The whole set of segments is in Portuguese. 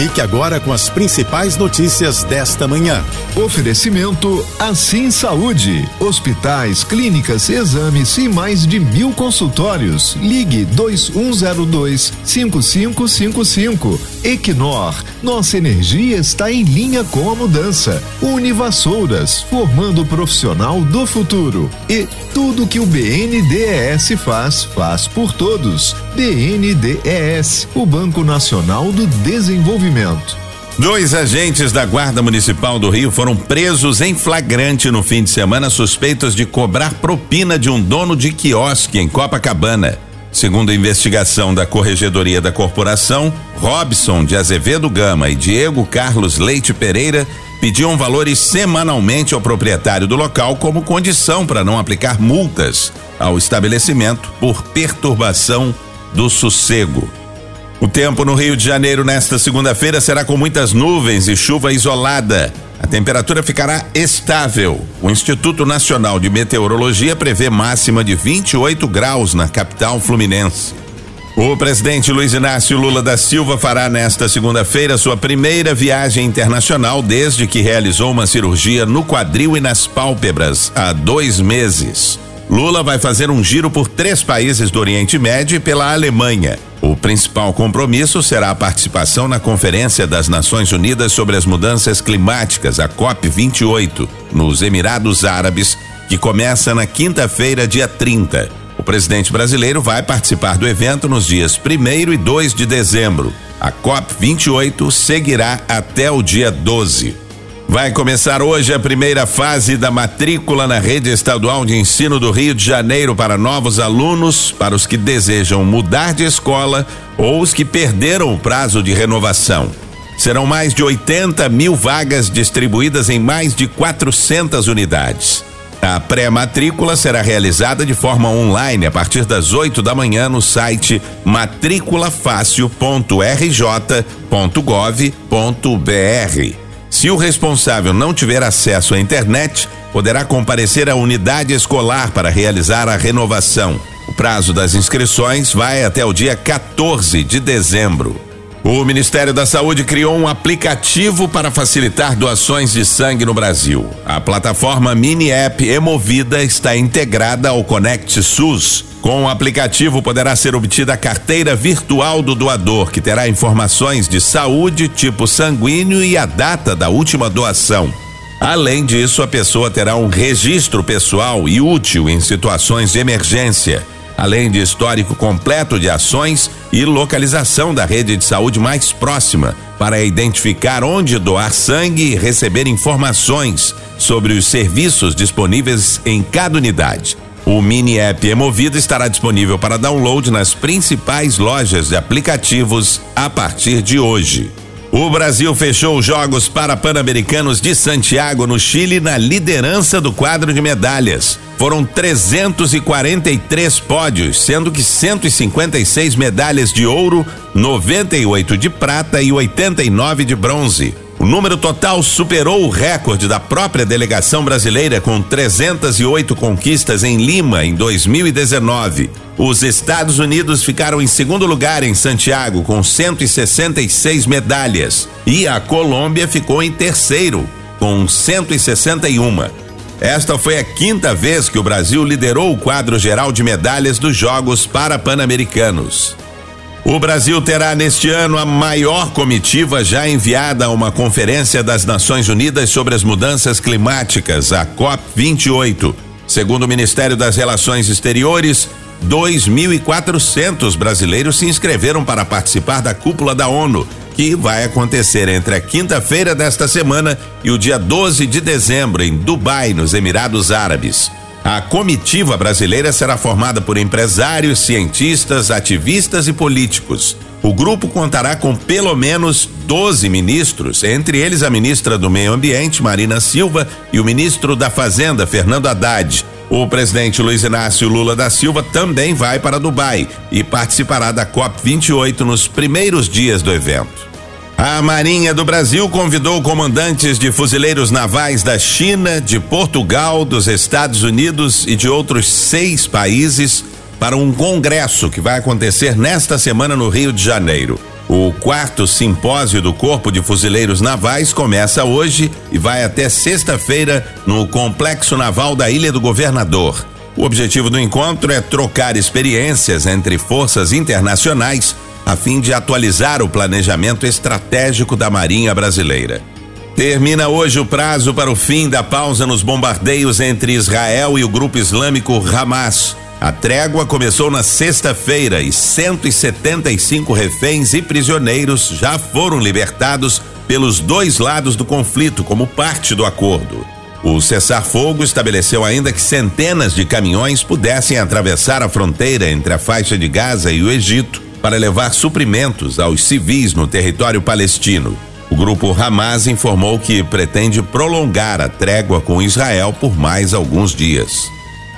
Fique agora com as principais notícias desta manhã. Oferecimento Assim Saúde. Hospitais, clínicas, exames e mais de mil consultórios. Ligue 2102 5555. Equinor. Nossa energia está em linha com a mudança. Univassouras. Formando o profissional do futuro. E tudo que o BNDES faz, faz por todos. BNDES. O Banco Nacional do Desenvolvimento. Dois agentes da Guarda Municipal do Rio foram presos em flagrante no fim de semana suspeitos de cobrar propina de um dono de quiosque em Copacabana. Segundo a investigação da Corregedoria da Corporação, Robson de Azevedo Gama e Diego Carlos Leite Pereira pediam valores semanalmente ao proprietário do local como condição para não aplicar multas ao estabelecimento por perturbação do sossego. O tempo no Rio de Janeiro nesta segunda-feira será com muitas nuvens e chuva isolada. A temperatura ficará estável. O Instituto Nacional de Meteorologia prevê máxima de 28 graus na capital fluminense. O presidente Luiz Inácio Lula da Silva fará nesta segunda-feira sua primeira viagem internacional desde que realizou uma cirurgia no quadril e nas pálpebras há dois meses. Lula vai fazer um giro por três países do Oriente Médio e pela Alemanha. O principal compromisso será a participação na Conferência das Nações Unidas sobre as Mudanças Climáticas, a COP28, nos Emirados Árabes, que começa na quinta-feira, dia 30. O presidente brasileiro vai participar do evento nos dias 1 e 2 de dezembro. A COP28 seguirá até o dia 12. Vai começar hoje a primeira fase da matrícula na rede estadual de ensino do Rio de Janeiro para novos alunos, para os que desejam mudar de escola ou os que perderam o prazo de renovação. Serão mais de 80 mil vagas distribuídas em mais de 400 unidades. A pré-matrícula será realizada de forma online a partir das 8 da manhã no site matriculafácil.rj.gov.br. Se o responsável não tiver acesso à internet, poderá comparecer à unidade escolar para realizar a renovação. O prazo das inscrições vai até o dia 14 de dezembro. O Ministério da Saúde criou um aplicativo para facilitar doações de sangue no Brasil. A plataforma Mini App Emovida está integrada ao Conect SUS. Com o aplicativo poderá ser obtida a carteira virtual do doador, que terá informações de saúde, tipo sanguíneo e a data da última doação. Além disso, a pessoa terá um registro pessoal e útil em situações de emergência além de histórico completo de ações e localização da rede de saúde mais próxima, para identificar onde doar sangue e receber informações sobre os serviços disponíveis em cada unidade. O mini app Emovida estará disponível para download nas principais lojas de aplicativos a partir de hoje. O Brasil fechou os Jogos Parapan-Americanos de Santiago, no Chile, na liderança do quadro de medalhas. Foram 343 pódios, sendo que 156 medalhas de ouro, 98 de prata e 89 de bronze. O número total superou o recorde da própria delegação brasileira com 308 conquistas em Lima em 2019. Os Estados Unidos ficaram em segundo lugar em Santiago com 166 medalhas e a Colômbia ficou em terceiro com 161. Esta foi a quinta vez que o Brasil liderou o quadro geral de medalhas dos Jogos Parapan-Americanos. O Brasil terá neste ano a maior comitiva já enviada a uma conferência das Nações Unidas sobre as mudanças climáticas, a COP28. Segundo o Ministério das Relações Exteriores, 2.400 brasileiros se inscreveram para participar da cúpula da ONU, que vai acontecer entre a quinta-feira desta semana e o dia 12 de dezembro em Dubai, nos Emirados Árabes. A comitiva brasileira será formada por empresários, cientistas, ativistas e políticos. O grupo contará com pelo menos 12 ministros, entre eles a ministra do Meio Ambiente, Marina Silva, e o ministro da Fazenda, Fernando Haddad. O presidente Luiz Inácio Lula da Silva também vai para Dubai e participará da COP28 nos primeiros dias do evento. A Marinha do Brasil convidou comandantes de fuzileiros navais da China, de Portugal, dos Estados Unidos e de outros seis países para um congresso que vai acontecer nesta semana no Rio de Janeiro. O quarto simpósio do Corpo de Fuzileiros Navais começa hoje e vai até sexta-feira no Complexo Naval da Ilha do Governador. O objetivo do encontro é trocar experiências entre forças internacionais a fim de atualizar o planejamento estratégico da Marinha Brasileira. Termina hoje o prazo para o fim da pausa nos bombardeios entre Israel e o grupo islâmico Hamas. A trégua começou na sexta-feira e 175 reféns e prisioneiros já foram libertados pelos dois lados do conflito como parte do acordo. O cessar-fogo estabeleceu ainda que centenas de caminhões pudessem atravessar a fronteira entre a faixa de Gaza e o Egito para levar suprimentos aos civis no território palestino. O grupo Hamas informou que pretende prolongar a trégua com Israel por mais alguns dias.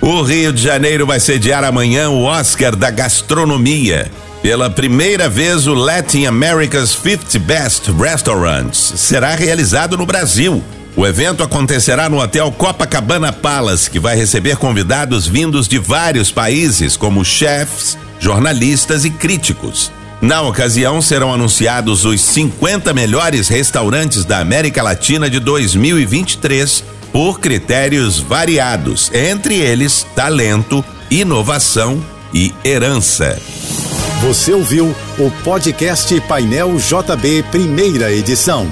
O Rio de Janeiro vai sediar amanhã o Oscar da Gastronomia. Pela primeira vez, o Latin America's 50 Best Restaurants será realizado no Brasil. O evento acontecerá no Hotel Copacabana Palace, que vai receber convidados vindos de vários países, como chefs, jornalistas e críticos. Na ocasião, serão anunciados os 50 melhores restaurantes da América Latina de 2023 por critérios variados, entre eles talento, inovação e herança. Você ouviu o podcast Painel JB, primeira edição.